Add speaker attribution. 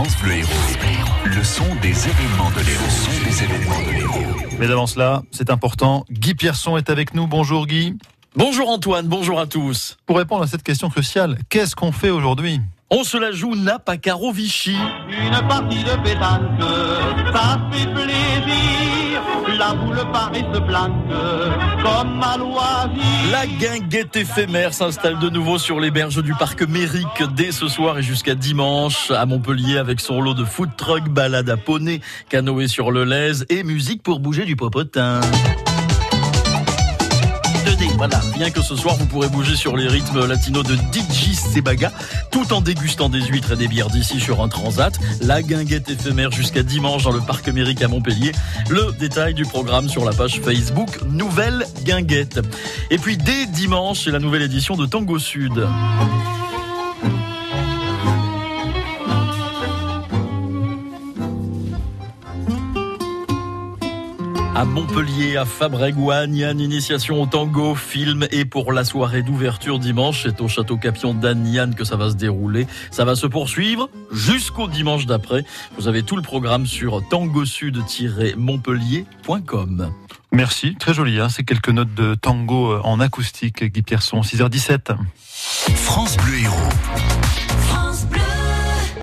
Speaker 1: France Bleu Héros. Le son des événements de l'Héros. Le son des événements de l'Héros.
Speaker 2: Mais d'avant cela, c'est important. Guy Pierson est avec nous. Bonjour Guy.
Speaker 3: Bonjour Antoine, bonjour à tous.
Speaker 2: Pour répondre à cette question cruciale, qu'est-ce qu'on fait aujourd'hui?
Speaker 3: On se la joue Napacaro Vichy.
Speaker 4: Une partie de pétanque, ça fait plaisir. La
Speaker 3: guinguette éphémère s'installe de nouveau sur les berges du parc Mérique dès ce soir et jusqu'à dimanche à Montpellier avec son lot de food truck, balade à poney, canoë sur le Lez et musique pour bouger du popotin. 2D, voilà. Bien que ce soir, vous pourrez bouger sur les rythmes latinos de DJ Sebaga, tout en dégustant des huîtres et des bières d'ici sur un transat. La guinguette éphémère jusqu'à dimanche dans le parc Amérique à Montpellier. Le détail du programme sur la page Facebook Nouvelle Guinguette. Et puis dès dimanche, c'est la nouvelle édition de Tango Sud. À Montpellier, à Fabregoine, Yann, initiation au tango, film et pour la soirée d'ouverture dimanche, c'est au Château Capion d'Anne Yann que ça va se dérouler. Ça va se poursuivre jusqu'au dimanche d'après. Vous avez tout le programme sur tangosud-montpellier.com.
Speaker 2: Merci, très joli, hein ces quelques notes de tango en acoustique, Guy Pierson, 6h17.
Speaker 1: France Bleu Héros.